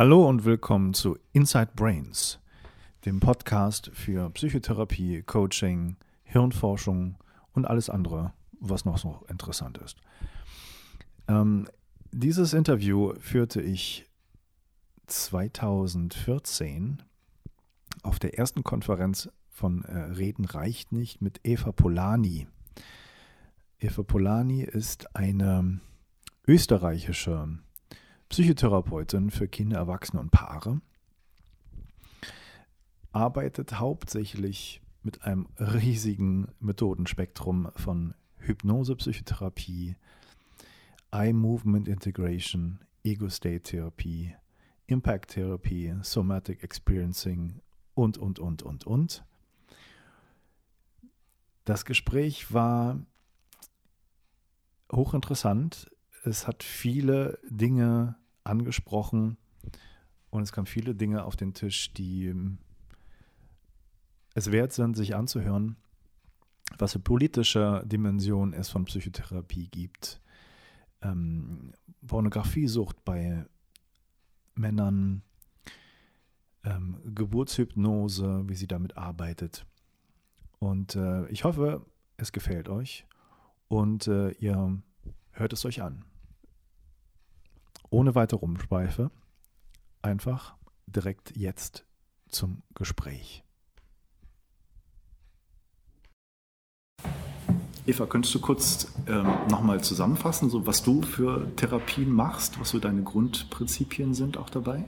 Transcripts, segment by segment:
Hallo und willkommen zu Inside Brains, dem Podcast für Psychotherapie, Coaching, Hirnforschung und alles andere, was noch so interessant ist. Ähm, dieses Interview führte ich 2014 auf der ersten Konferenz von äh, Reden reicht nicht mit Eva Polani. Eva Polani ist eine österreichische Psychotherapeutin für Kinder, Erwachsene und Paare. Arbeitet hauptsächlich mit einem riesigen Methodenspektrum von Hypnose, Psychotherapie, Eye Movement Integration, Ego State Therapie, Impact Therapie, Somatic Experiencing und, und, und, und, und. Das Gespräch war hochinteressant. Es hat viele Dinge angesprochen und es kamen viele Dinge auf den Tisch, die ähm, es wert sind, sich anzuhören, was für politische Dimensionen es von Psychotherapie gibt. Ähm, Pornografiesucht bei Männern, ähm, Geburtshypnose, wie sie damit arbeitet. Und äh, ich hoffe, es gefällt euch und äh, ihr hört es euch an ohne weitere Umschweife einfach direkt jetzt zum Gespräch. Eva, könntest du kurz ähm, nochmal zusammenfassen, so was du für Therapien machst, was so deine Grundprinzipien sind auch dabei?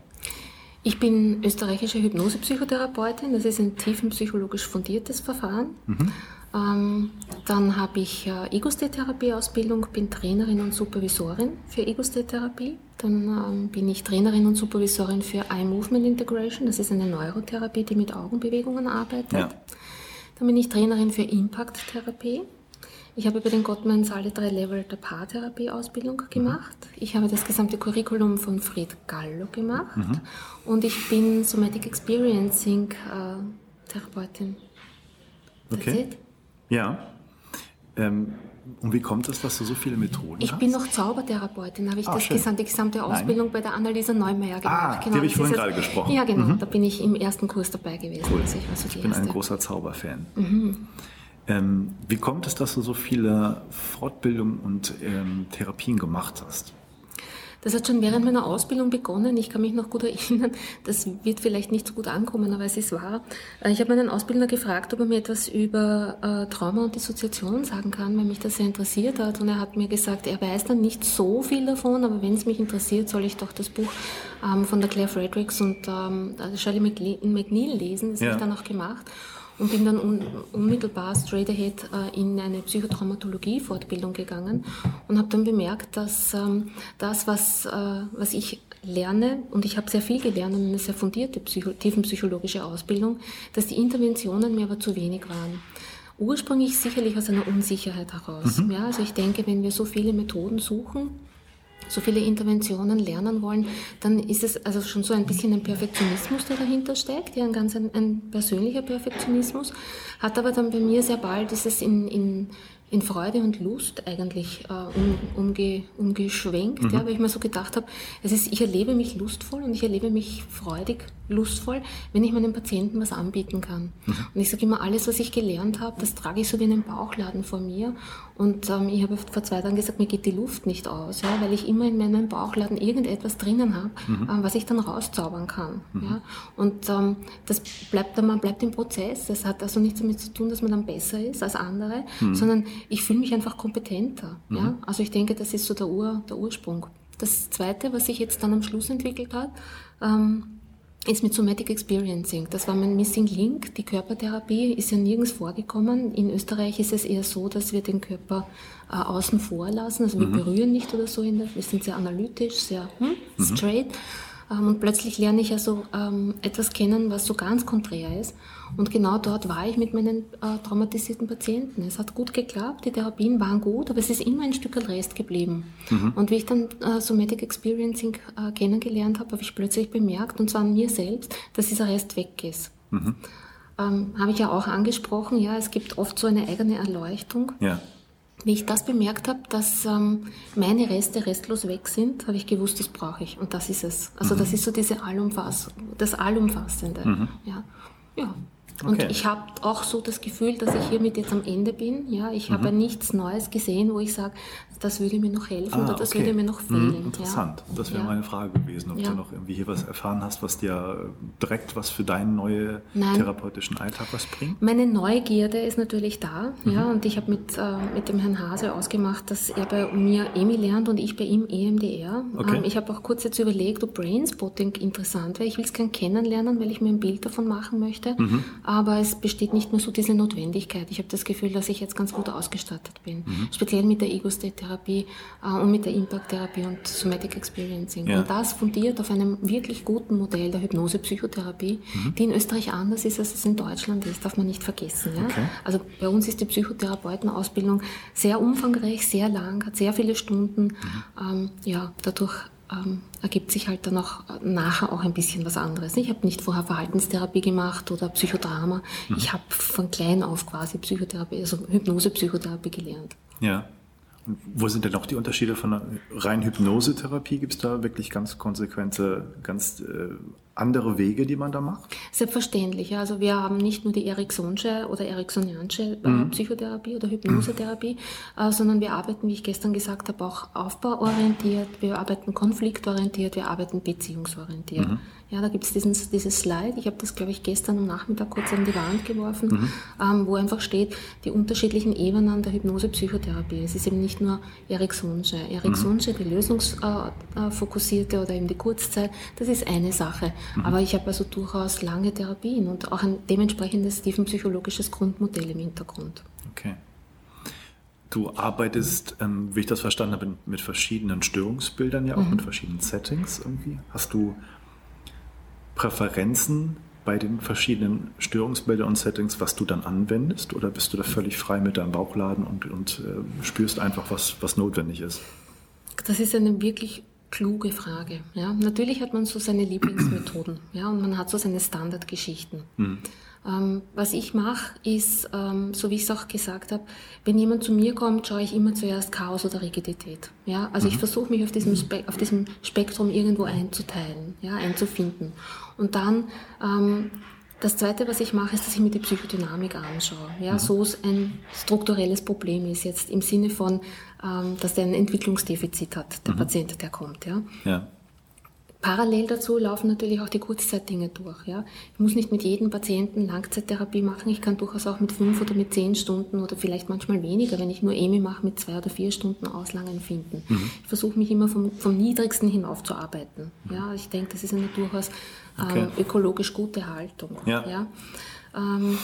Ich bin österreichische Hypnosepsychotherapeutin. Das ist ein tiefenpsychologisch fundiertes Verfahren. Mhm. Ähm, dann habe ich äh, Ego-State-Therapie-Ausbildung, bin Trainerin und Supervisorin für Ego-State-Therapie. Dann ähm, bin ich Trainerin und Supervisorin für Eye Movement Integration. Das ist eine Neurotherapie, die mit Augenbewegungen arbeitet. Ja. Dann bin ich Trainerin für Impact-Therapie. Ich habe über den Gottmanns alle drei Level der Paartherapie-Ausbildung mhm. gemacht. Mhm. Ich habe das gesamte Curriculum von Fried Gallo gemacht. Mhm. Und ich bin Somatic Experiencing äh, Therapeutin. Okay. Ja. Ähm, und wie kommt es, dass du so viele Methoden ich hast? Ich bin noch Zaubertherapeutin, habe ich ah, das gesamte, die gesamte Ausbildung Nein. bei der Annalisa Neumeier gemacht. Ah, genau, die habe ich vorhin gerade gesprochen. Ja, genau, mhm. da bin ich im ersten Kurs dabei gewesen. Cool. Also ich, so ich bin erste. ein großer Zauberfan. Mhm. Ähm, wie kommt es, dass du so viele Fortbildungen und ähm, Therapien gemacht hast? Das hat schon während meiner Ausbildung begonnen. Ich kann mich noch gut erinnern, das wird vielleicht nicht so gut ankommen, aber es ist wahr. Äh, ich habe meinen Ausbildner gefragt, ob er mir etwas über äh, Trauma und Dissoziation sagen kann, weil mich das sehr interessiert hat. Und er hat mir gesagt, er weiß dann nicht so viel davon, aber wenn es mich interessiert, soll ich doch das Buch ähm, von der Claire Fredericks und ähm, Shirley McNeil lesen. Das ja. habe ich dann auch gemacht und bin dann un unmittelbar straight ahead äh, in eine Psychotraumatologie-Fortbildung gegangen und habe dann bemerkt, dass ähm, das, was, äh, was ich lerne, und ich habe sehr viel gelernt und eine sehr fundierte Psycho tiefenpsychologische Ausbildung, dass die Interventionen mir aber zu wenig waren ursprünglich sicherlich aus einer Unsicherheit heraus. Mhm. Ja, also ich denke, wenn wir so viele Methoden suchen, so viele Interventionen lernen wollen, dann ist es also schon so ein bisschen ein Perfektionismus, der dahinter steckt, ja, ein ganz ein, ein persönlicher Perfektionismus, hat aber dann bei mir sehr bald dieses in, in in Freude und Lust eigentlich äh, um, umge, umgeschwenkt, mhm. ja, weil ich mir so gedacht habe, es ist, ich erlebe mich lustvoll und ich erlebe mich freudig, lustvoll, wenn ich meinen Patienten was anbieten kann. Mhm. Und ich sage immer, alles, was ich gelernt habe, das trage ich so wie einen Bauchladen vor mir. Und ähm, ich habe vor zwei Tagen gesagt, mir geht die Luft nicht aus, ja, weil ich immer in meinem Bauchladen irgendetwas drinnen habe, mhm. ähm, was ich dann rauszaubern kann. Mhm. Ja. Und ähm, das bleibt dann, man bleibt im Prozess. Das hat also nichts damit zu tun, dass man dann besser ist als andere, mhm. sondern ich fühle mich einfach kompetenter. Mhm. Ja? Also ich denke, das ist so der, Ur, der Ursprung. Das Zweite, was sich jetzt dann am Schluss entwickelt hat, ähm, ist mit Somatic Experiencing. Das war mein Missing Link. Die Körpertherapie ist ja nirgends vorgekommen. In Österreich ist es eher so, dass wir den Körper äh, außen vor lassen. Also wir mhm. berühren nicht oder so. Der, wir sind sehr analytisch, sehr hm, mhm. straight. Ähm, und plötzlich lerne ich also ähm, etwas kennen, was so ganz konträr ist. Und genau dort war ich mit meinen äh, traumatisierten Patienten. Es hat gut geklappt, die Therapien waren gut, aber es ist immer ein Stück Rest geblieben. Mhm. Und wie ich dann äh, Somatic Experiencing äh, kennengelernt habe, habe ich plötzlich bemerkt, und zwar an mir selbst, dass dieser Rest weg ist. Mhm. Ähm, habe ich ja auch angesprochen, ja, es gibt oft so eine eigene Erleuchtung. Ja wie ich das bemerkt habe, dass ähm, meine Reste restlos weg sind, habe ich gewusst, das brauche ich. Und das ist es. Also mhm. das ist so diese Allumfass das Allumfassende. Mhm. Ja. Ja. Und okay. ich habe auch so das Gefühl, dass ich hiermit jetzt am Ende bin. Ja, ich mhm. habe nichts Neues gesehen, wo ich sage, das würde mir noch helfen ah, oder das okay. würde mir noch mhm, fehlen. Mhm, interessant. Ja. Das wäre ja. meine Frage gewesen, ob ja. du noch irgendwie hier was erfahren hast, was dir direkt was für deinen neuen therapeutischen Alltag was bringt. Meine Neugierde ist natürlich da. Mhm. Ja, und ich habe mit, äh, mit dem Herrn Hase ausgemacht, dass er bei mir EMI lernt und ich bei ihm EMDR. Okay. Ähm, ich habe auch kurz jetzt überlegt, ob Brainspotting interessant wäre. Ich will es gern kennenlernen, weil ich mir ein Bild davon machen möchte. Mhm aber es besteht nicht mehr so diese Notwendigkeit. Ich habe das Gefühl, dass ich jetzt ganz gut ausgestattet bin, mhm. speziell mit der Ego-State-Therapie äh, und mit der Impact-Therapie und Somatic Experiencing. Ja. Und das fundiert auf einem wirklich guten Modell der Hypnose-Psychotherapie, mhm. die in Österreich anders ist, als es in Deutschland ist, darf man nicht vergessen. Ja? Okay. Also bei uns ist die Psychotherapeutenausbildung sehr umfangreich, sehr lang, hat sehr viele Stunden. Mhm. Ähm, ja, dadurch ähm, ergibt sich halt dann auch nachher auch ein bisschen was anderes. Ich habe nicht vorher Verhaltenstherapie gemacht oder Psychodrama. Mhm. Ich habe von klein auf quasi Psychotherapie, also Hypnose-Psychotherapie gelernt. Ja. Und wo sind denn noch die Unterschiede von rein Hypnosetherapie? Gibt es da wirklich ganz konsequente, ganz äh, andere Wege, die man da macht? Selbstverständlich. Also wir haben nicht nur die Ericksonsche oder Ericksonianische äh, mhm. Psychotherapie oder Hypnosetherapie, mhm. äh, sondern wir arbeiten, wie ich gestern gesagt habe, auch aufbauorientiert, wir arbeiten konfliktorientiert, wir arbeiten beziehungsorientiert. Mhm. Ja, da gibt es dieses Slide, ich habe das, glaube ich, gestern am Nachmittag kurz an die Wand geworfen, mhm. ähm, wo einfach steht, die unterschiedlichen Ebenen der Hypnose-Psychotherapie. Es ist eben nicht nur Ericksonsche. Ericksonsche, mhm. die lösungsfokussierte oder eben die Kurzzeit, das ist eine Sache. Mhm. Aber ich habe also durchaus lange Therapien und auch ein dementsprechendes tiefenpsychologisches Grundmodell im Hintergrund. Okay. Du arbeitest, ähm, wie ich das verstanden habe, mit verschiedenen Störungsbildern, ja auch mhm. mit verschiedenen Settings irgendwie. Hast du Präferenzen bei den verschiedenen Störungsbildern und Settings, was du dann anwendest? Oder bist du da völlig frei mit deinem Bauchladen und, und äh, spürst einfach, was, was notwendig ist? Das ist eine wirklich kluge Frage. Ja, natürlich hat man so seine Lieblingsmethoden, ja, und man hat so seine Standardgeschichten. Mhm. Ähm, was ich mache, ist, ähm, so wie ich es auch gesagt habe, wenn jemand zu mir kommt, schaue ich immer zuerst Chaos oder Rigidität. Ja, also mhm. ich versuche mich auf diesem, Spe auf diesem Spektrum irgendwo einzuteilen, ja, einzufinden. Und dann ähm, das Zweite, was ich mache, ist, dass ich mir die Psychodynamik anschaue. Ja, mhm. So es ein strukturelles Problem ist, jetzt im Sinne von, ähm, dass der ein Entwicklungsdefizit hat, der mhm. Patient, der kommt. Ja. ja. Parallel dazu laufen natürlich auch die Kurzzeitdinge durch. Ja. Ich muss nicht mit jedem Patienten Langzeittherapie machen. Ich kann durchaus auch mit fünf oder mit zehn Stunden oder vielleicht manchmal weniger, wenn ich nur EMI mache, mit zwei oder vier Stunden Auslangen finden. Mhm. Ich versuche mich immer vom, vom Niedrigsten hinauf zu arbeiten. Mhm. Ja. Ich denke, das ist eine durchaus ähm, okay. ökologisch gute Haltung. Ja. ja. Ähm,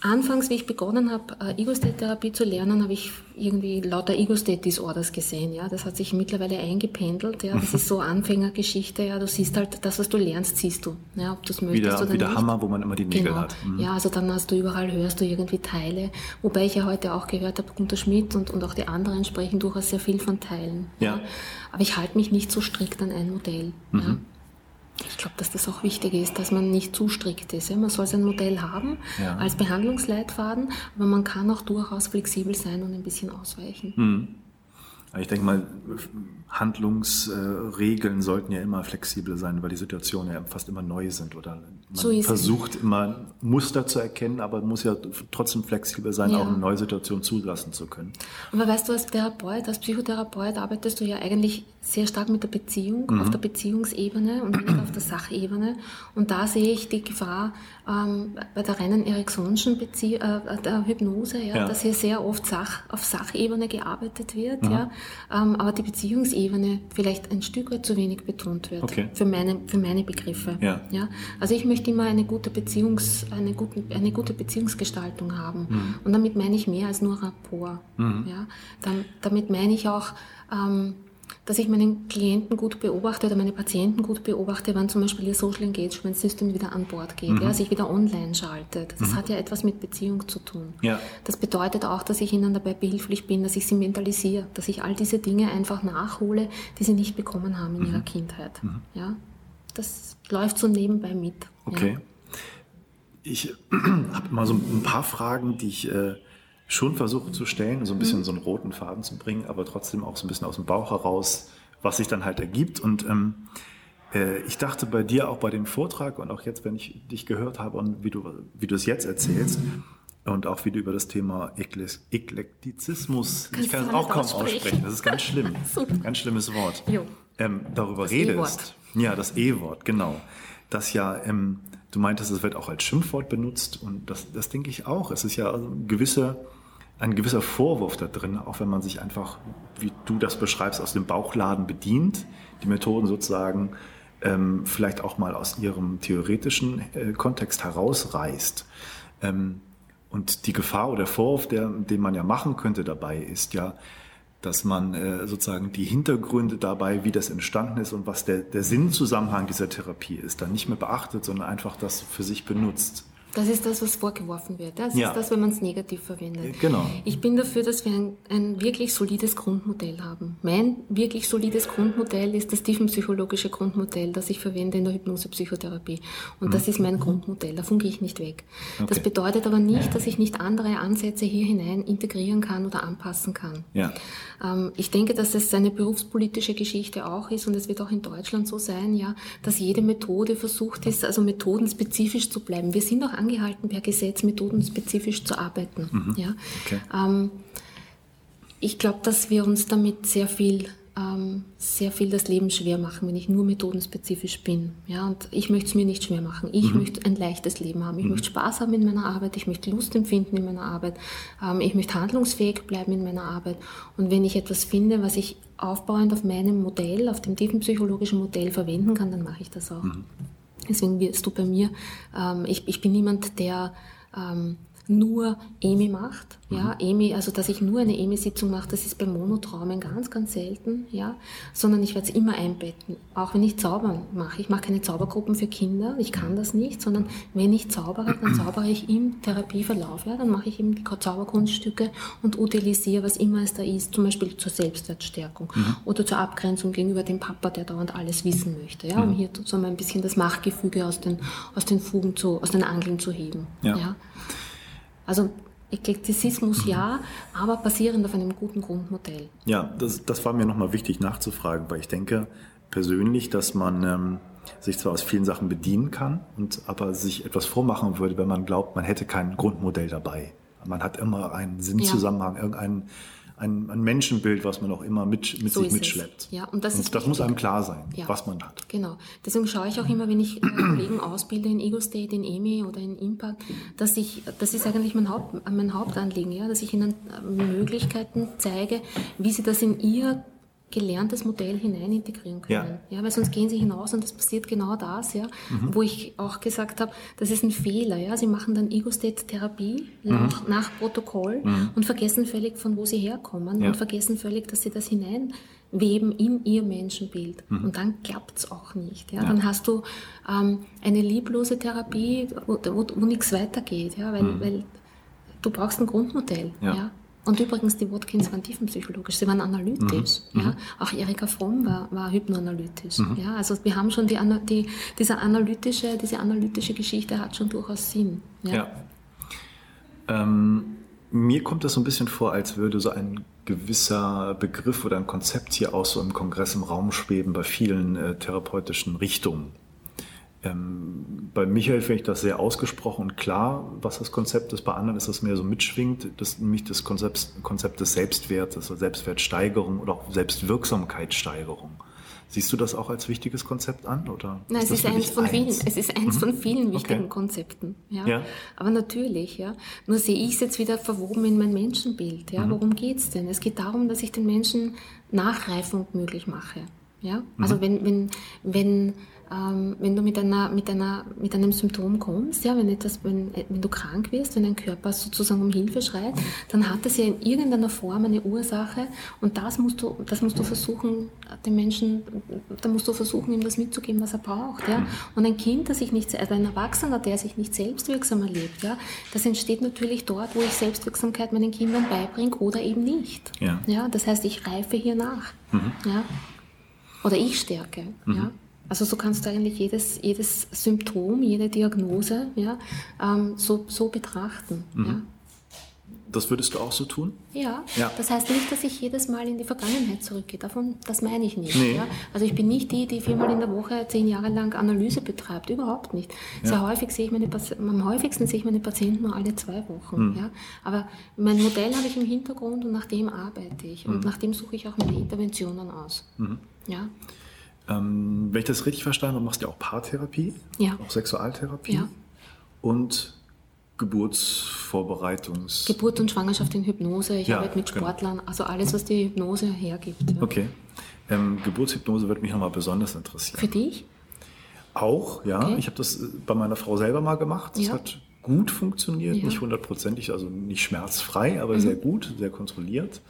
Anfangs, wie ich begonnen habe, äh, Ego-State-Therapie zu lernen, habe ich irgendwie lauter Ego-State-Disorders gesehen. Ja, das hat sich mittlerweile eingependelt. Ja, das ist so Anfängergeschichte. Ja, du siehst halt das, was du lernst, siehst du. Ja, ob du es möchtest wieder, oder wie der Hammer, wo man immer die Nägel genau. hat. Mhm. Ja, also dann hast du überall hörst du irgendwie Teile. Wobei ich ja heute auch gehört habe, Gunter Schmidt und, und auch die anderen sprechen durchaus sehr viel von Teilen. Ja. ja. Aber ich halte mich nicht so strikt an ein Modell. Mhm. Ja. Ich glaube, dass das auch wichtig ist, dass man nicht zu strikt ist. Man soll sein Modell haben ja. als Behandlungsleitfaden, aber man kann auch durchaus flexibel sein und ein bisschen ausweichen. Mhm. Ich denke mal, Handlungsregeln sollten ja immer flexibel sein, weil die Situationen ja fast immer neu sind oder man so versucht es. immer Muster zu erkennen, aber muss ja trotzdem flexibel sein, ja. auch eine neue Situation zulassen zu können. Aber weißt du, als Therapeut, als Psychotherapeut arbeitest du ja eigentlich sehr stark mit der Beziehung, mhm. auf der Beziehungsebene und nicht auf der Sachebene. Und da sehe ich die Gefahr ähm, bei der reinen Ericksonschen Bezie äh, der Hypnose, ja, ja, dass hier sehr oft Sach auf Sachebene gearbeitet wird, mhm. ja, ähm, aber die Beziehungsebene Beziehungsebene vielleicht ein Stück weit zu wenig betont wird. Okay. Für, meine, für meine Begriffe. Ja. Ja? Also ich möchte immer eine gute, Beziehungs, eine gute, eine gute Beziehungsgestaltung haben. Mhm. Und damit meine ich mehr als nur Rapport. Mhm. Ja? Dann, damit meine ich auch, ähm, dass ich meinen Klienten gut beobachte oder meine Patienten gut beobachte, wann zum Beispiel ihr Social Engagement System wieder an Bord geht, mhm. ja, sich wieder online schaltet. Das mhm. hat ja etwas mit Beziehung zu tun. Ja. Das bedeutet auch, dass ich ihnen dabei behilflich bin, dass ich sie mentalisiere, dass ich all diese Dinge einfach nachhole, die sie nicht bekommen haben in mhm. ihrer Kindheit. Mhm. Ja, das läuft so nebenbei mit. Okay. Ja. Ich habe mal so ein paar Fragen, die ich äh, schon versuche zu stellen, so ein bisschen mhm. so einen roten Faden zu bringen, aber trotzdem auch so ein bisschen aus dem Bauch heraus, was sich dann halt ergibt. Und ähm, äh, ich dachte bei dir auch bei dem Vortrag und auch jetzt, wenn ich dich gehört habe und wie du, wie du es jetzt erzählst, und auch wie du über das Thema Eklektizismus, ich kann es auch kaum aussprechen. aussprechen, das ist ganz schlimm, ganz schlimmes Wort, ähm, darüber das redest. E ja, das E-Wort, genau. Das ja, ähm, du meintest, es wird auch als Schimpfwort benutzt und das, das denke ich auch. Es ist ja also gewisse, ein gewisser Vorwurf da drin, auch wenn man sich einfach, wie du das beschreibst, aus dem Bauchladen bedient, die Methoden sozusagen ähm, vielleicht auch mal aus ihrem theoretischen äh, Kontext herausreißt. Ähm, und die Gefahr oder der Vorwurf, der, den man ja machen könnte dabei, ist ja, dass man äh, sozusagen die Hintergründe dabei, wie das entstanden ist und was der, der Sinnzusammenhang dieser Therapie ist, dann nicht mehr beachtet, sondern einfach das für sich benutzt. Das ist das, was vorgeworfen wird. Das ja. ist das, wenn man es negativ verwendet. Genau. Ich bin dafür, dass wir ein, ein, wirklich solides Grundmodell haben. Mein wirklich solides Grundmodell ist das tiefenpsychologische Grundmodell, das ich verwende in der Hypnosepsychotherapie. Und mhm. das ist mein Grundmodell. Davon gehe ich nicht weg. Okay. Das bedeutet aber nicht, dass ich nicht andere Ansätze hier hinein integrieren kann oder anpassen kann. Ja. Ähm, ich denke, dass es eine berufspolitische Geschichte auch ist und es wird auch in Deutschland so sein, ja, dass jede Methode versucht ist, also methodenspezifisch zu bleiben. Wir sind auch angehalten, per Gesetz methodenspezifisch zu arbeiten. Mhm. Ja. Okay. Ähm, ich glaube, dass wir uns damit sehr viel ähm, sehr viel das Leben schwer machen, wenn ich nur methodenspezifisch bin. Ja, und ich möchte es mir nicht schwer machen. Ich mhm. möchte ein leichtes Leben haben. Ich mhm. möchte Spaß haben in meiner Arbeit. Ich möchte Lust empfinden in meiner Arbeit. Ähm, ich möchte handlungsfähig bleiben in meiner Arbeit. Und wenn ich etwas finde, was ich aufbauend auf meinem Modell, auf dem tiefen psychologischen Modell verwenden kann, dann mache ich das auch. Mhm. Deswegen wirst du bei mir, ähm, ich, ich bin niemand, der ähm, nur EMI macht. Ja, mhm. EMI, also dass ich nur eine EMI-Sitzung mache, das ist bei Monotraumen ganz, ganz selten, ja, sondern ich werde es immer einbetten. Auch wenn ich Zaubern mache. Ich mache keine Zaubergruppen für Kinder, ich kann das nicht, sondern wenn ich zaubere, dann zaubere ich im Therapieverlauf, ja, dann mache ich eben die Zauberkunststücke und utilisiere, was immer es da ist, zum Beispiel zur Selbstwertstärkung mhm. oder zur Abgrenzung gegenüber dem Papa, der dauernd alles wissen möchte, ja, um mhm. hier so ein bisschen das Machtgefüge aus den, aus den Fugen zu, aus den Angeln zu heben. ja. ja. Also Eklektizismus ja, aber basierend auf einem guten Grundmodell. Ja, das, das war mir nochmal wichtig nachzufragen, weil ich denke persönlich, dass man ähm, sich zwar aus vielen Sachen bedienen kann, und aber sich etwas vormachen würde, wenn man glaubt, man hätte kein Grundmodell dabei. Man hat immer einen Sinnzusammenhang, ja. irgendeinen ein, ein Menschenbild, was man auch immer mit, mit so sich mitschleppt. Es. Ja, und das, und das muss einem klar sein, ja. was man hat. Genau. Deswegen schaue ich auch immer, wenn ich äh, Kollegen ausbilde in Ego State, in EMI oder in Impact, dass ich, das ist eigentlich mein, Haupt, mein Hauptanliegen, ja, dass ich ihnen äh, Möglichkeiten zeige, wie sie das in ihr gelerntes Modell hinein integrieren können. Ja. ja. weil sonst gehen sie hinaus und es passiert genau das, ja, mhm. wo ich auch gesagt habe, das ist ein Fehler. Ja. Sie machen dann Ego-State-Therapie mhm. nach, nach, Protokoll mhm. und vergessen völlig, von wo sie herkommen ja. und vergessen völlig, dass sie das hineinweben in ihr Menschenbild. Mhm. Und dann klappt es auch nicht. Ja. Dann hast du ähm, eine lieblose Therapie, wo, wo, wo nichts weitergeht, ja, weil, mhm. weil du brauchst ein Grundmodell. Ja. Und übrigens, die Watkins waren tiefenpsychologisch, sie waren analytisch. Mhm. Ja. Mhm. Auch Erika Fromm war, war hypnoanalytisch. Mhm. Ja. Also wir haben schon die, die, diese, analytische, diese analytische Geschichte hat schon durchaus Sinn. Ja. ja. Ähm, mir kommt das so ein bisschen vor, als würde so ein gewisser Begriff oder ein Konzept hier auch so im Kongress im Raum schweben bei vielen äh, therapeutischen Richtungen. Ähm, bei Michael finde ich das sehr ausgesprochen und klar, was das Konzept ist. Bei anderen ist das mehr so mitschwingt, das, nämlich das Konzept, Konzept des Selbstwertes, also Selbstwertsteigerung oder auch Selbstwirksamkeitssteigerung. Siehst du das auch als wichtiges Konzept an? Oder Nein, es ist, eins von, eins? Vielen, es ist eins mhm. von vielen wichtigen okay. Konzepten. Ja? ja? Aber natürlich, ja. Nur sehe ich es jetzt wieder verwoben in mein Menschenbild. Ja? Mhm. Worum geht es denn? Es geht darum, dass ich den Menschen Nachreifung möglich mache. Ja? Also mhm. wenn, wenn, wenn ähm, wenn du mit, einer, mit, einer, mit einem Symptom kommst, ja, wenn, etwas, wenn, wenn du krank wirst, wenn dein Körper sozusagen um Hilfe schreit, dann hat das ja in irgendeiner Form eine Ursache und das musst du, das musst du versuchen, den Menschen, da musst du versuchen, ihm das mitzugeben, was er braucht. Ja. Und ein Kind, das sich nicht, also ein Erwachsener, der sich nicht selbstwirksam erlebt, ja, das entsteht natürlich dort, wo ich Selbstwirksamkeit meinen Kindern beibringe oder eben nicht. Ja. Ja, das heißt, ich reife hier nach. Mhm. Ja. Oder ich stärke. Mhm. Ja. Also so kannst du eigentlich jedes, jedes Symptom, jede Diagnose ja, ähm, so, so betrachten. Mhm. Ja. Das würdest du auch so tun? Ja. ja. Das heißt nicht, dass ich jedes Mal in die Vergangenheit zurückgehe. Davon, das meine ich nicht. Nee. Ja? Also ich bin nicht die, die viermal in der Woche zehn Jahre lang Analyse betreibt. Überhaupt nicht. Ja. Sehr häufig sehe ich meine am häufigsten sehe ich meine Patienten nur alle zwei Wochen. Mhm. Ja? Aber mein Modell habe ich im Hintergrund und nach dem arbeite ich. Und mhm. nach dem suche ich auch meine Interventionen aus. Mhm. Ja. Ähm, wenn ich das richtig verstanden habe, machst du ja auch Paartherapie, ja. auch Sexualtherapie ja. und Geburtsvorbereitungs... Geburt und Schwangerschaft in Hypnose. Ich ja, arbeite mit genau. Sportlern, genau. also alles, was die Hypnose hergibt. Ja. Okay. Ähm, Geburtshypnose würde mich nochmal besonders interessieren. Für dich? Auch, ja. Okay. Ich habe das äh, bei meiner Frau selber mal gemacht. Das ja. hat gut funktioniert, ja. nicht hundertprozentig, also nicht schmerzfrei, aber mhm. sehr gut, sehr kontrolliert.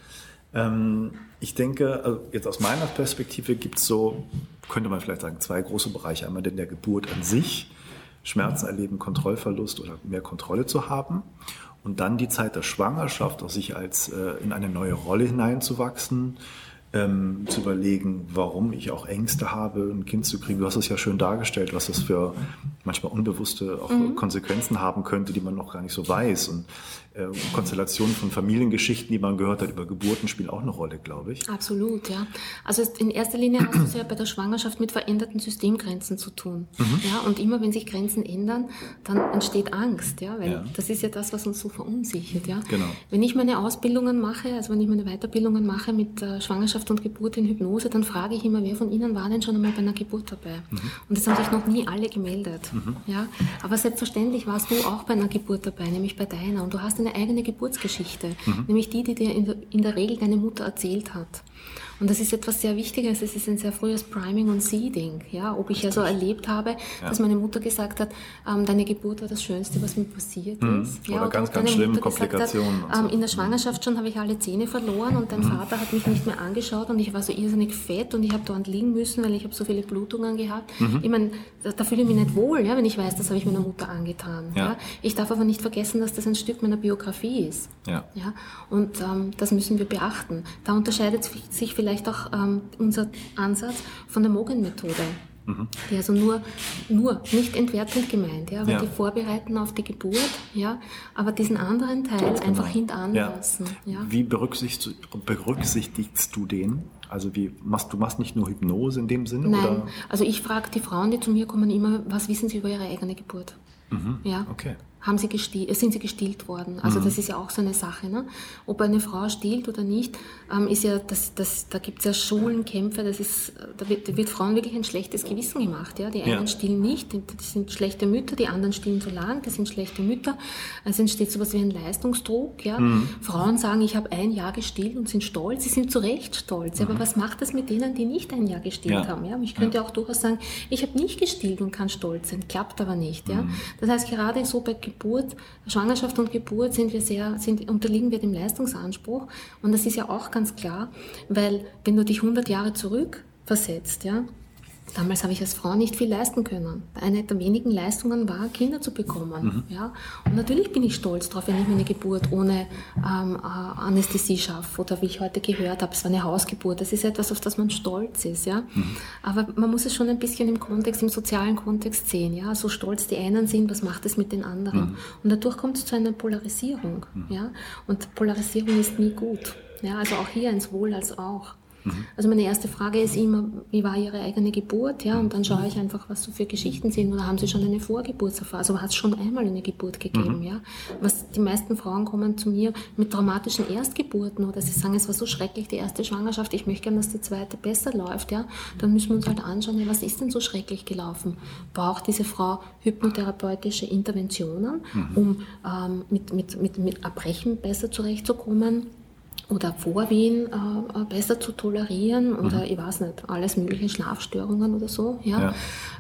Ähm, ich denke, also jetzt aus meiner Perspektive gibt es so, könnte man vielleicht sagen, zwei große Bereiche. Einmal den der Geburt an sich, Schmerzen erleben, Kontrollverlust oder mehr Kontrolle zu haben. Und dann die Zeit der Schwangerschaft, auch sich als äh, in eine neue Rolle hineinzuwachsen, ähm, zu überlegen, warum ich auch Ängste habe, ein Kind zu kriegen. Du hast es ja schön dargestellt, was das für manchmal unbewusste auch mhm. Konsequenzen haben könnte, die man noch gar nicht so weiß. Und Konstellationen von Familiengeschichten, die man gehört hat über Geburten, spielen auch eine Rolle, glaube ich. Absolut, ja. Also in erster Linie hast du es ja bei der Schwangerschaft mit veränderten Systemgrenzen zu tun. Mhm. Ja, und immer wenn sich Grenzen ändern, dann entsteht Angst, ja, weil ja. das ist ja das, was uns so verunsichert, ja. Genau. Wenn ich meine Ausbildungen mache, also wenn ich meine Weiterbildungen mache mit äh, Schwangerschaft und Geburt in Hypnose, dann frage ich immer, wer von Ihnen war denn schon einmal bei einer Geburt dabei? Mhm. Und das haben sich noch nie alle gemeldet, mhm. ja. Aber selbstverständlich warst du auch bei einer Geburt dabei, nämlich bei deiner. Und du hast eine eigene Geburtsgeschichte, mhm. nämlich die, die dir in der, in der Regel deine Mutter erzählt hat. Und das ist etwas sehr Wichtiges. Es ist ein sehr frühes Priming und Seeding. Ja, ob ich also erlebt habe, ja. dass meine Mutter gesagt hat, ähm, deine Geburt war das Schönste, was mir passiert mhm. ist. Ja, Oder ganz, ganz schlimme Komplikationen. Hat, ähm, in der Schwangerschaft schon habe ich alle Zähne verloren und dein mhm. Vater hat mich nicht mehr angeschaut und ich war so irrsinnig fett und ich habe dort liegen müssen, weil ich habe so viele Blutungen gehabt. Mhm. Ich meine, da, da, fühle ich mich nicht wohl, ja, wenn ich weiß, das habe ich meiner Mutter angetan. Ja. ja. Ich darf aber nicht vergessen, dass das ein Stück meiner Biografie ist. Ja. Ja. Und ähm, das müssen wir beachten. Da unterscheidet sich vielleicht auch ähm, unser Ansatz von der Mogen-Methode. Mhm. Die also nur, nur, nicht entwertend gemeint, ja, aber ja. die vorbereiten auf die Geburt, ja, aber diesen anderen Teil Ganz einfach genau. hintanlassen. Ja. ja. Wie berücksichtigst, berücksichtigst du den? Also wie machst du machst nicht nur Hypnose in dem Sinne? Nein, oder? also ich frage die Frauen, die zu mir kommen, immer, was wissen sie über ihre eigene Geburt? Mhm. Ja. Okay haben sie gestillt, sind sie gestillt worden. Also mhm. das ist ja auch so eine Sache. Ne? Ob eine Frau stillt oder nicht, ähm, ist ja, das, das, da gibt es ja Schulenkämpfe, das ist, da wird, da wird, Frauen wirklich ein schlechtes Gewissen gemacht. Ja? Die einen ja. stillen nicht, das sind schlechte Mütter, die anderen stillen zu lang, das sind schlechte Mütter. Es entsteht sowas wie ein Leistungsdruck. Ja? Mhm. Frauen sagen, ich habe ein Jahr gestillt und sind stolz, sie sind zu Recht stolz. Mhm. Aber was macht das mit denen, die nicht ein Jahr gestillt ja. haben? Ja? Ich könnte ja. auch durchaus sagen, ich habe nicht gestillt und kann stolz sein, klappt aber nicht. Ja? Mhm. Das heißt, gerade so bei Geburt, Schwangerschaft und Geburt sind wir sehr, sind, unterliegen wir dem Leistungsanspruch. Und das ist ja auch ganz klar, weil wenn du dich 100 Jahre zurück versetzt, ja, Damals habe ich als Frau nicht viel leisten können. Eine der wenigen Leistungen war, Kinder zu bekommen. Mhm. Ja? Und natürlich bin ich stolz darauf, wenn ich meine Geburt ohne ähm, äh, Anästhesie schaffe. Oder wie ich heute gehört habe, es war eine Hausgeburt. Das ist etwas, auf das man stolz ist. Ja? Mhm. Aber man muss es schon ein bisschen im Kontext, im sozialen Kontext sehen. Ja? So stolz die einen sind, was macht es mit den anderen? Mhm. Und dadurch kommt es zu einer Polarisierung. Mhm. Ja? Und Polarisierung ist nie gut. Ja? Also auch hier ins Wohl als auch. Mhm. Also meine erste Frage ist immer, wie war Ihre eigene Geburt? Ja, und dann schaue ich einfach, was so für Geschichten sind. Oder haben Sie schon eine Vorgeburtserfahrung? Also hat es schon einmal eine Geburt gegeben? Mhm. Ja, was die meisten Frauen kommen zu mir mit traumatischen Erstgeburten oder sie sagen, es war so schrecklich die erste Schwangerschaft. Ich möchte gerne, dass die zweite besser läuft. Ja, dann müssen wir uns halt anschauen, ja, was ist denn so schrecklich gelaufen? Braucht diese Frau hypnotherapeutische Interventionen, mhm. um ähm, mit, mit, mit, mit Erbrechen besser zurechtzukommen? Oder Vorwehen äh, besser zu tolerieren oder mhm. ich weiß nicht, alles mögliche Schlafstörungen oder so, ja. ja.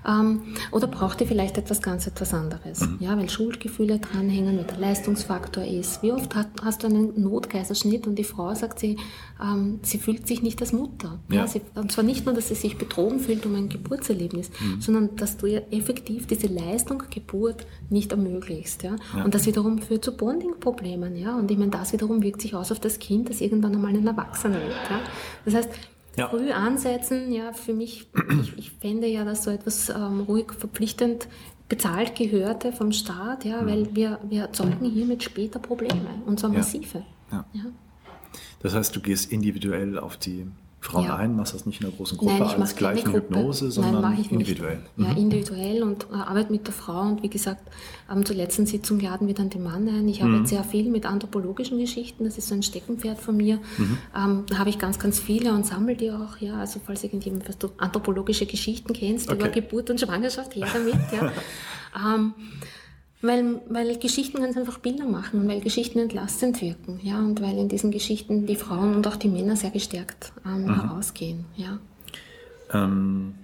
Ähm, oder braucht ihr vielleicht etwas ganz etwas anderes, mhm. ja, weil Schuldgefühle dranhängen, weil der Leistungsfaktor ist. Wie oft hat, hast du einen Notgeiserschnitt und die Frau sagt, sie, ähm, sie fühlt sich nicht als Mutter. Ja. ja sie, und zwar nicht nur, dass sie sich betrogen fühlt um ein Geburtserlebnis, mhm. sondern dass du ihr effektiv diese Leistung Geburt nicht ermöglichst, ja. ja. Und das wiederum führt zu Bonding-Problemen, ja. Und ich meine, das wiederum wirkt sich aus auf das Kind, das das irgendwann einmal ein Erwachsener wird. Ja? Das heißt, ja. früh ansetzen, ja, für mich, ich, ich fände ja, dass so etwas ähm, ruhig verpflichtend bezahlt gehörte vom Staat, ja, mhm. weil wir, wir erzeugen hiermit später Probleme, und zwar massive. Ja. Ja. Das heißt, du gehst individuell auf die Frauen ja. ein, machst das nicht in einer großen Gruppe Nein, als gleiche Hypnose, sondern Nein, individuell. Mhm. Ja, individuell und äh, arbeite mit der Frau. Und wie gesagt, ähm, zur letzten Sitzung laden wir dann den Mann ein. Ich mhm. arbeite sehr viel mit anthropologischen Geschichten, das ist so ein Steckenpferd von mir. Mhm. Ähm, da habe ich ganz, ganz viele und sammle die auch. Ja, also falls irgendjemand was du anthropologische Geschichten kennst okay. über Geburt und Schwangerschaft, her damit. ja. ähm, weil, weil Geschichten ganz einfach Bilder machen und weil Geschichten entlastend wirken, ja, und weil in diesen Geschichten die Frauen und auch die Männer sehr gestärkt ähm, mhm. herausgehen, ja. Ähm,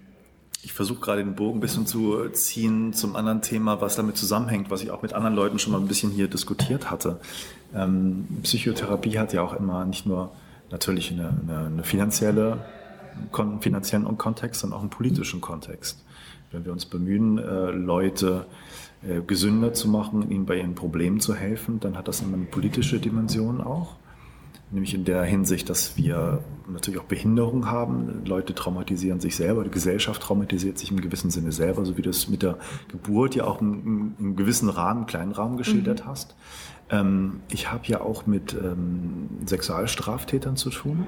ich versuche gerade den Bogen ein bisschen zu ziehen zum anderen Thema, was damit zusammenhängt, was ich auch mit anderen Leuten schon mal ein bisschen hier diskutiert hatte. Ähm, Psychotherapie hat ja auch immer nicht nur natürlich eine, eine, eine finanzielle, einen finanziellen Kontext, sondern auch einen politischen Kontext. Wenn wir uns bemühen, äh, Leute äh, gesünder zu machen, ihnen bei ihren Problemen zu helfen, dann hat das immer eine politische Dimension auch. Nämlich in der Hinsicht, dass wir natürlich auch Behinderung haben. Leute traumatisieren sich selber, die Gesellschaft traumatisiert sich im gewissen Sinne selber, so wie du es mit der Geburt ja auch im, im gewissen Rahmen, kleinen Rahmen geschildert mhm. hast. Ähm, ich habe ja auch mit ähm, Sexualstraftätern zu tun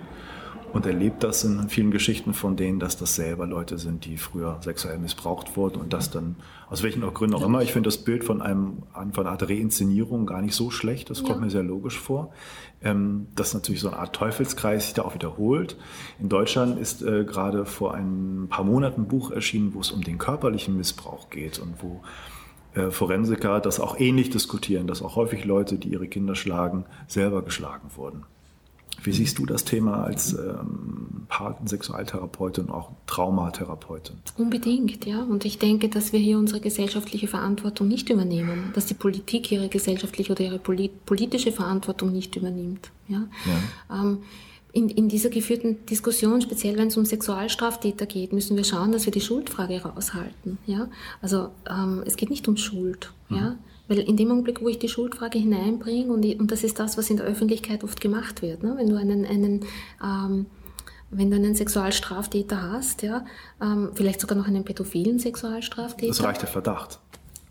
und erlebt das in vielen Geschichten von denen, dass das selber Leute sind, die früher sexuell missbraucht wurden und das dann, aus welchen auch Gründen auch immer, ich finde das Bild von einem, von einer Art Reinszenierung gar nicht so schlecht, das kommt ja. mir sehr logisch vor, ähm, dass natürlich so eine Art Teufelskreis sich da auch wiederholt. In Deutschland ist äh, gerade vor ein paar Monaten ein Buch erschienen, wo es um den körperlichen Missbrauch geht und wo äh, Forensiker das auch ähnlich diskutieren, dass auch häufig Leute, die ihre Kinder schlagen, selber geschlagen wurden. Wie siehst du das Thema als ähm, Sexualtherapeutin und auch Traumatherapeutin? Unbedingt, ja. Und ich denke, dass wir hier unsere gesellschaftliche Verantwortung nicht übernehmen, dass die Politik ihre gesellschaftliche oder ihre politische Verantwortung nicht übernimmt. Ja. ja. Ähm, in, in, dieser geführten Diskussion, speziell wenn es um Sexualstraftäter geht, müssen wir schauen, dass wir die Schuldfrage raushalten. Ja? Also ähm, es geht nicht um Schuld. Mhm. Ja? Weil in dem Augenblick, wo ich die Schuldfrage hineinbringe, und, und das ist das, was in der Öffentlichkeit oft gemacht wird, ne? wenn du einen, einen ähm, wenn du einen Sexualstraftäter hast, ja, ähm, vielleicht sogar noch einen pädophilen Sexualstraftäter. Das reicht der Verdacht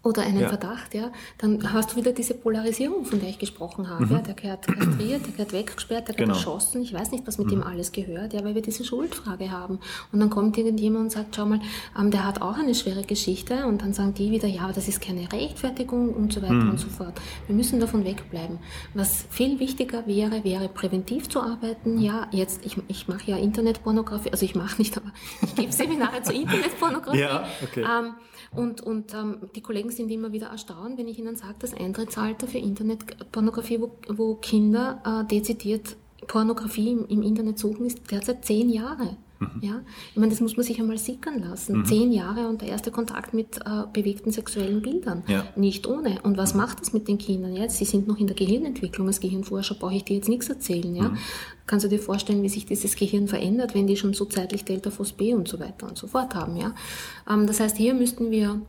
oder einen ja. Verdacht, ja, dann hast du wieder diese Polarisierung, von der ich gesprochen habe. Mhm. Ja, der gehört kastriert, der gehört weggesperrt, der gehört genau. erschossen. Ich weiß nicht, was mit mhm. ihm alles gehört, ja, weil wir diese Schuldfrage haben. Und dann kommt irgendjemand und sagt, schau mal, ähm, der hat auch eine schwere Geschichte. Und dann sagen die wieder, ja, aber das ist keine Rechtfertigung und so weiter mhm. und so fort. Wir müssen davon wegbleiben. Was viel wichtiger wäre, wäre präventiv zu arbeiten. Ja, jetzt, ich, ich mache ja Internetpornografie, also ich mache nicht, aber ich gebe Seminare zur Internetpornografie. Ja, okay. Ähm, und, und ähm, die Kollegen sind immer wieder erstaunt, wenn ich ihnen sage, das Eintrittsalter für Internetpornografie, wo, wo Kinder äh, dezidiert Pornografie im, im, Internet suchen, ist derzeit zehn Jahre. Mhm. Ja? Ich meine, das muss man sich einmal sickern lassen. Mhm. Zehn Jahre und der erste Kontakt mit äh, bewegten sexuellen Bildern. Ja. Nicht ohne. Und was mhm. macht das mit den Kindern? Ja, sie sind noch in der Gehirnentwicklung. Als Gehirnforscher brauche ich dir jetzt nichts erzählen. Ja? Mhm. Kannst du dir vorstellen, wie sich dieses Gehirn verändert, wenn die schon so zeitlich Delta Phos B und so weiter und so fort haben? Ja? Ähm, das heißt, hier müssten wir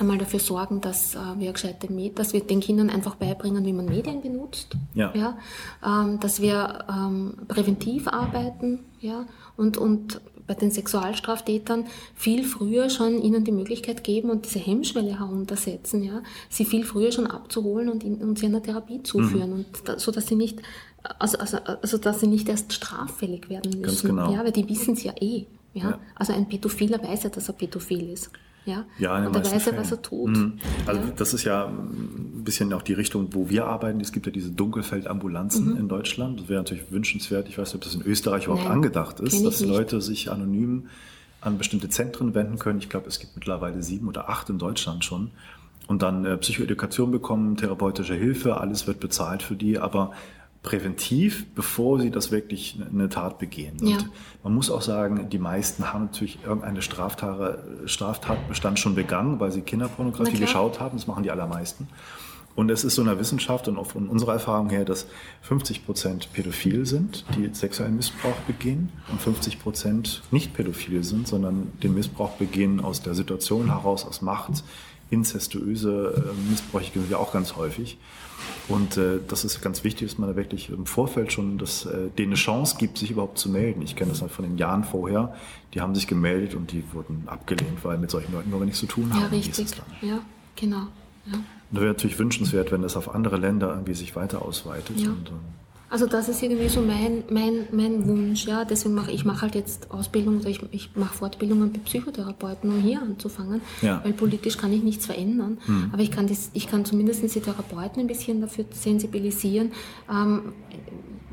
einmal dafür sorgen, dass äh, wir gescheite Med dass wir den Kindern einfach beibringen, wie man Medien benutzt, ja. ja ähm, dass wir ähm, präventiv arbeiten, ja, und, und bei den Sexualstraftätern viel früher schon ihnen die Möglichkeit geben und diese Hemmschwelle heruntersetzen, ja, sie viel früher schon abzuholen und, in, und sie einer Therapie zuführen, mhm. und da, so dass sie nicht, also, also, also dass sie nicht erst straffällig werden müssen, genau. ja, weil die wissen es ja eh, ja? ja. also ein Pädophiler weiß ja, dass er pädophil ist. Ja, ja und er weiß ja, was er tut. Mhm. Also ja. das ist ja ein bisschen auch die Richtung, wo wir arbeiten. Es gibt ja diese Dunkelfeldambulanzen mhm. in Deutschland. Das wäre natürlich wünschenswert. Ich weiß nicht, ob das in Österreich überhaupt Nein, angedacht ist, dass Leute sich anonym an bestimmte Zentren wenden können. Ich glaube, es gibt mittlerweile sieben oder acht in Deutschland schon. Und dann äh, Psychoedukation bekommen, therapeutische Hilfe, alles wird bezahlt für die. Aber präventiv, bevor sie das wirklich eine Tat begehen. Ja. Und man muss auch sagen, die meisten haben natürlich irgendeine Straftat, Straftatbestand schon begangen, weil sie Kinderpornografie geschaut haben. Das machen die allermeisten. Und es ist so eine Wissenschaft und auch von unserer Erfahrung her, dass 50 Prozent pädophil sind, die sexuellen Missbrauch begehen und 50 Prozent nicht pädophil sind, sondern den Missbrauch begehen aus der Situation heraus, aus Macht, inzestuöse äh, Missbräuche gibt es ja auch ganz häufig. Und äh, das ist ganz wichtig, dass man da wirklich im Vorfeld schon das, äh, denen eine Chance gibt, sich überhaupt zu melden. Ich kenne das halt von den Jahren vorher. Die haben sich gemeldet und die wurden abgelehnt, weil mit solchen Leuten wollen wir nichts zu tun haben. Ja, richtig. Ja, genau. Ja. Und da wäre natürlich wünschenswert, wenn das auf andere Länder irgendwie sich weiter ausweitet. Ja. Und, ähm, also das ist irgendwie so mein, mein, mein Wunsch, ja. Deswegen mache ich mache halt jetzt Ausbildung oder ich, ich mache Fortbildungen bei Psychotherapeuten, um hier anzufangen. Ja. Weil politisch kann ich nichts verändern. Hm. Aber ich kann das, ich kann zumindest die Therapeuten ein bisschen dafür sensibilisieren, ähm,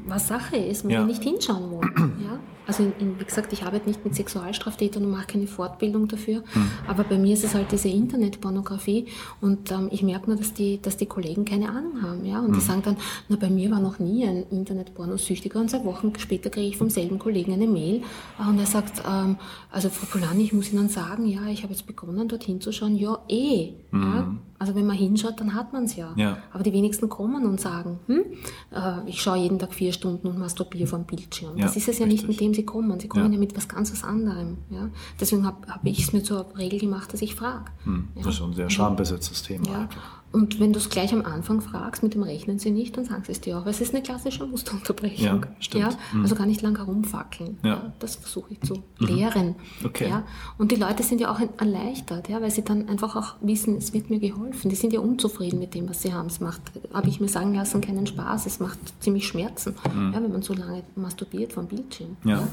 was Sache ist, wo Ja. wir nicht hinschauen wollen. Ja? Also in, in, wie gesagt, ich arbeite nicht mit Sexualstraftätern und mache keine Fortbildung dafür. Aber bei mir ist es halt diese Internetpornografie und ähm, ich merke nur, dass die, dass die Kollegen keine Ahnung haben. Ja? Und die sagen dann, na bei mir war noch nie ein Internetpornosüchtiger und zwei Wochen später kriege ich vom selben Kollegen eine Mail äh, und er sagt, ähm, also Frau Polani, ich muss Ihnen sagen, ja, ich habe jetzt begonnen, dort hinzuschauen. Ja, eh. Ja? Also wenn man hinschaut, dann hat man es ja. Ja. Aber die wenigsten kommen und sagen, hm, äh, ich schaue jeden Tag vier Stunden und masturbiere vom Bildschirm. Ja, das ist es ja nicht, richtig. mit dem sie kommen. Sie kommen Ja. ja, mit was ganz was anderem. Ja? Deswegen habe hab ich es mir zur Regel gemacht, dass ich frage. hm. Das ist schon ein sehr schambesetztes Thema. Ja. eigentlich. Und wenn du es gleich am Anfang fragst, mit dem rechnen sie nicht, dann sagen sie es dir auch. Es ist eine klassische Musterunterbrechung. Ja, stimmt. Ja? Mhm. Also gar nicht lang herumfackeln. Ja. Das versuche ich zu lehren. Okay. Ja? Und die Leute sind ja auch erleichtert, ja? weil sie dann einfach auch wissen, es wird mir geholfen. Die sind ja unzufrieden mit dem, was sie haben. Es macht, habe ich mir sagen lassen, keinen Spaß. Es macht ziemlich Schmerzen, ja, wenn man so lange masturbiert vom Bildschirm. Mhm. Ja.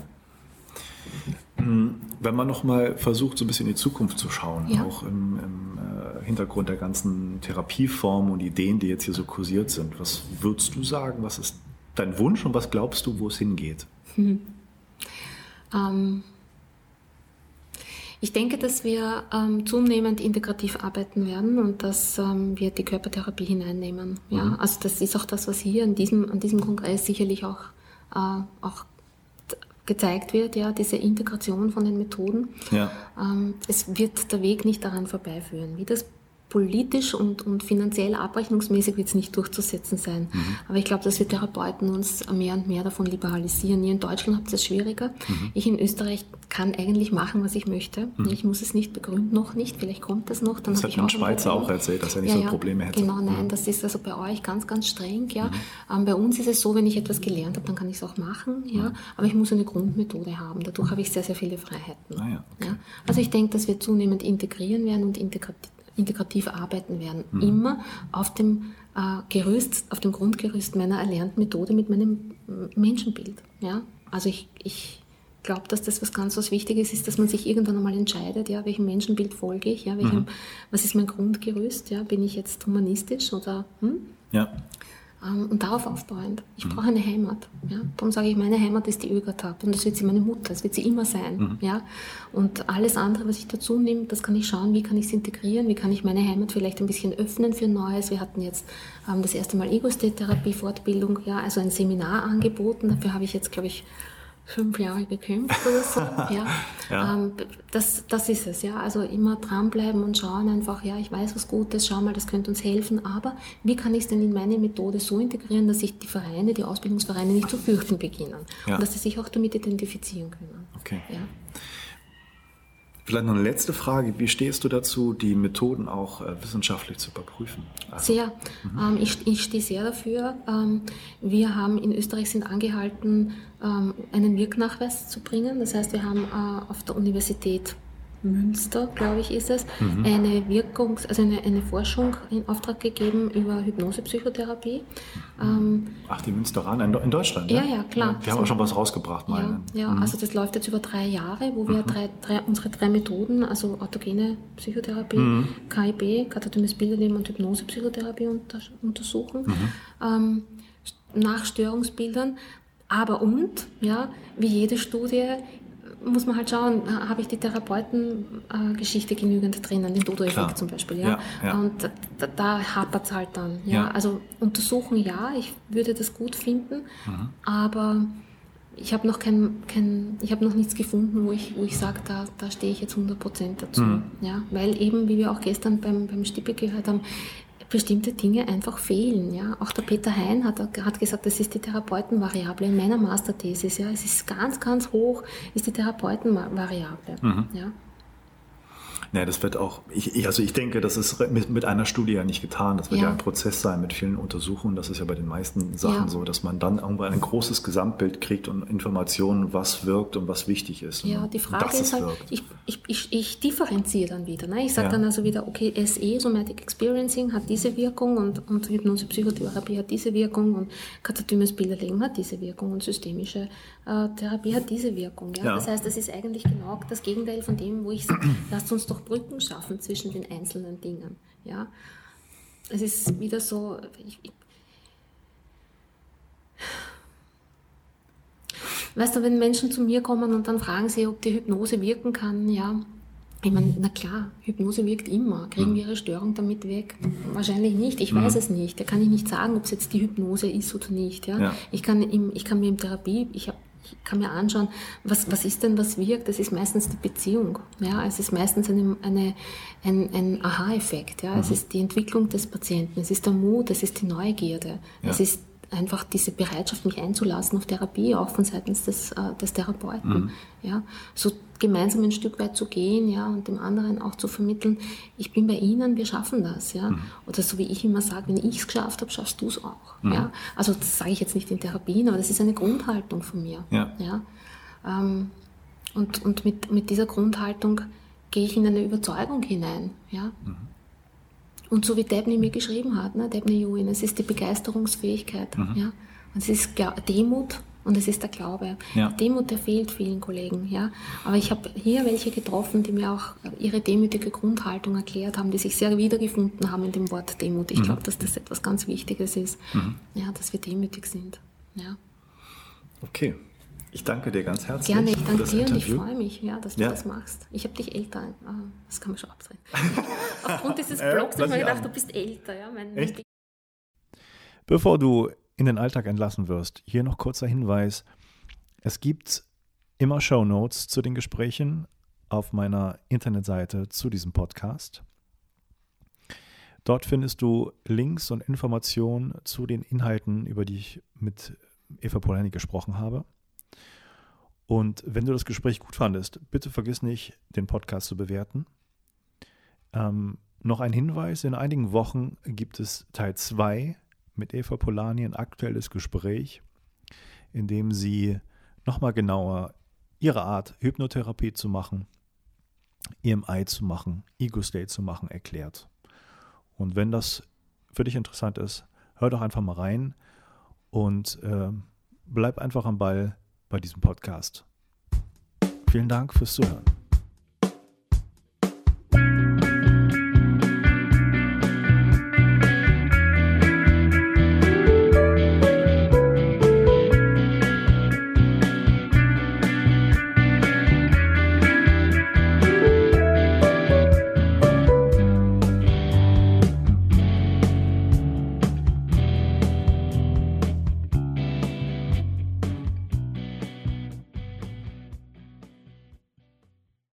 Wenn man nochmal versucht, so ein bisschen in die Zukunft zu schauen, Ja. auch im, im äh, Hintergrund der ganzen Therapieformen und Ideen, die jetzt hier so kursiert sind, was würdest du sagen, was ist dein Wunsch und was glaubst du, wo es hingeht? Ähm, ich denke, dass wir ähm, zunehmend integrativ arbeiten werden und dass ähm, wir die Körpertherapie hineinnehmen. Ja? Also das ist auch das, was hier an diesem, an diesem Kongress sicherlich auch, äh, auch gezeigt wird, ja, diese Integration von den Methoden. Ja. Ähm, es wird der Weg nicht daran vorbeiführen. Wie das politisch und, und finanziell abrechnungsmäßig wird es nicht durchzusetzen sein. Aber ich glaube, dass wir Therapeuten uns mehr und mehr davon liberalisieren. Ihr in Deutschland habt es schwieriger. Ich in Österreich kann eigentlich machen, was ich möchte. Ich muss es nicht begründen, noch nicht. Vielleicht kommt das noch. Dann Das hat ich ein auch Schweizer auch erzählt, dass er nicht so Probleme hätte. Genau, nein, Mhm. das ist also bei euch ganz, ganz streng. Ja. Ähm, bei uns ist es so, wenn ich etwas gelernt habe, dann kann ich es auch machen. Ja. Aber ich muss eine Grundmethode haben. Dadurch habe ich sehr, sehr viele Freiheiten. Ah ja, okay. Ja. Also ich denke, dass wir zunehmend integrieren werden und integrativ, integrativ arbeiten werden. Mhm. Immer auf dem äh, Gerüst, auf dem Grundgerüst meiner erlernten Methode mit meinem äh, Menschenbild. Ja. Also ich, ich glaube, dass das was ganz was Wichtiges ist, dass man sich irgendwann einmal entscheidet, ja, welchem Menschenbild folge ich, ja, welchem, was ist mein Grundgerüst, ja, bin ich jetzt humanistisch oder hm? Ja. Ähm, und darauf aufbauend. Mhm. Ich brauche eine Heimat. Ja? Darum sage ich, meine Heimat ist die Ögertab und das wird sie meine Mutter, das wird sie immer sein. Mhm. Ja? Und alles andere, was ich dazu nehme, das kann ich schauen, wie kann ich es integrieren, wie kann ich meine Heimat vielleicht ein bisschen öffnen für Neues. Wir hatten jetzt ähm, das erste Mal Ego-State-Therapie-Fortbildung, ja, also ein Seminar angeboten. Dafür habe ich jetzt, glaube ich, fünf Jahre gekämpft oder so. ja. Ja. Ähm, das, das ist es, ja. Also immer dranbleiben und schauen einfach, ja, ich weiß was Gutes, schau mal, das könnte uns helfen, aber wie kann ich es denn in meine Methode so integrieren, dass sich die Vereine, die Ausbildungsvereine nicht zu fürchten beginnen Ja. und dass sie sich auch damit identifizieren können. Okay. Ja. Vielleicht noch eine letzte Frage. Wie stehst du dazu, die Methoden auch äh, wissenschaftlich zu überprüfen? Also, Sehr. Ähm, ich, ich stehe sehr dafür. Ähm, wir haben in Österreich sind angehalten, ähm, einen Wirknachweis zu bringen. Das heißt, wir haben äh, auf der Universität Münster, glaube ich, ist es, eine Wirkungs-, also eine, eine Forschung in Auftrag gegeben über Hypnosepsychotherapie. Ähm, ach, die Münsteraner in, in Deutschland? Ja, ja, klar. Die haben auch schon was rausgebracht, ja, meine. ja also das läuft jetzt über drei Jahre, wo wir drei, drei, unsere drei Methoden, also autogene Psychotherapie, KIB, katatomes Bilderleben und Hypnosepsychotherapie unter, untersuchen, ähm, nach Störungsbildern. Aber und, ja, wie jede Studie, muss man halt schauen, habe ich die Therapeutengeschichte genügend drinnen, den. Dodo-Effekt zum Beispiel. Ja? Ja, ja. Und da, da hapert es halt dann. Ja? Ja. Also untersuchen ja, ich würde das gut finden, aber ich habe noch kein, kein ich habe noch nichts gefunden, wo ich, wo ich sage, da, da stehe ich jetzt 100% dazu. Ja? Weil eben, wie wir auch gestern beim, beim Stippe gehört haben, bestimmte Dinge einfach fehlen. Ja? Auch der Peter Hein hat, hat gesagt, das ist die Therapeutenvariable in meiner Masterthesis. Ja? Es ist ganz, ganz hoch, ist die Therapeutenvariable. Ja? Ja, das wird auch, ich, also ich denke, das ist mit, mit einer Studie ja nicht getan. Das wird ja. ja. ein Prozess sein mit vielen Untersuchungen. Das ist ja bei den meisten Sachen ja. so, dass man dann irgendwann ein großes Gesamtbild kriegt und Informationen, was wirkt und was wichtig ist. Ja, die Frage ist halt, ich, ich, ich, ich, differenziere dann wieder. Ne? Ich sage ja. dann also wieder, okay, SE, Somatic Experiencing, hat diese Wirkung und, und Hypnose Psychotherapie hat diese Wirkung und katatymes Bilderlegen hat diese Wirkung und systemische äh, Therapie hat diese Wirkung. Ja? Das heißt, das ist eigentlich genau das Gegenteil von dem, wo ich sage, lasst uns doch Brücken schaffen zwischen den einzelnen Dingen. Ja? Es ist wieder so, ich, ich, Weißt du, wenn Menschen zu mir kommen und dann fragen sie, ob die Hypnose wirken kann, ja, ich meine, na klar, Hypnose wirkt immer. Kriegen wir ihre Störung damit weg? Wahrscheinlich nicht. Ich weiß mhm. es nicht. Da kann ich nicht sagen, ob es jetzt die Hypnose ist oder nicht. Ja? ja. Ich, kann im, ich kann mir in Therapie, ich habe ich kann mir anschauen, was, was ist denn, was wirkt? Das ist meistens die Beziehung. Ja? Es ist meistens eine, eine, ein, ein Aha-Effekt. Ja? Mhm. Es ist die Entwicklung des Patienten, es ist der Mut, es ist die Neugierde, ja. es ist einfach diese Bereitschaft, mich einzulassen auf Therapie, auch von seitens des, äh, des Therapeuten. Mhm. Ja, so gemeinsam ein Stück weit zu gehen, ja, und dem anderen auch zu vermitteln, ich bin bei Ihnen, wir schaffen das, ja. Mhm. Oder so wie ich immer sage, wenn ich es geschafft habe, schaffst du es auch. Mhm. Ja. Also das sage ich jetzt nicht in Therapien, aber das ist eine Grundhaltung von mir. Ja. ja. Ähm, und und mit, mit dieser Grundhaltung gehe ich in eine Überzeugung hinein, ja. Und so wie Debney mir geschrieben hat, ne, Debney Ewing, es ist die Begeisterungsfähigkeit. Mhm. Ja? Und es ist Demut und es ist der Glaube. Ja. Demut, der fehlt vielen Kollegen. Ja? Aber ich habe hier welche getroffen, die mir auch ihre demütige Grundhaltung erklärt haben, die sich sehr wiedergefunden haben in dem Wort Demut. Ich mhm. glaube, dass das etwas ganz Wichtiges ist, mhm. ja, dass wir demütig sind. Ja. Okay, ich danke dir ganz herzlich. Gerne, ich danke dir und ich freue mich, ja, dass du ja. das machst. Ich habe dich älter, ah, das kann man schon abdrehen. Aufgrund dieses Blogs habe ich mir gedacht, du bist älter. Ja, mein Echt? Bevor du in den Alltag entlassen wirst, hier noch kurzer Hinweis. Es gibt immer Show Notes zu den Gesprächen auf meiner Internetseite zu diesem Podcast. Dort findest du Links und Informationen zu den Inhalten, über die ich mit Eva Polanyi gesprochen habe. Und wenn du das Gespräch gut fandest, bitte vergiss nicht, den Podcast zu bewerten. Ähm, noch ein Hinweis: In einigen Wochen gibt es Teil 2 mit Eva Polani, ein aktuelles Gespräch, in dem sie nochmal genauer ihre Art, Hypnotherapie zu machen, EMI zu machen, Ego State zu machen, erklärt. Und wenn das für dich interessant ist, hör doch einfach mal rein und äh, bleib einfach am Ball bei diesem Podcast. Vielen Dank fürs Zuhören.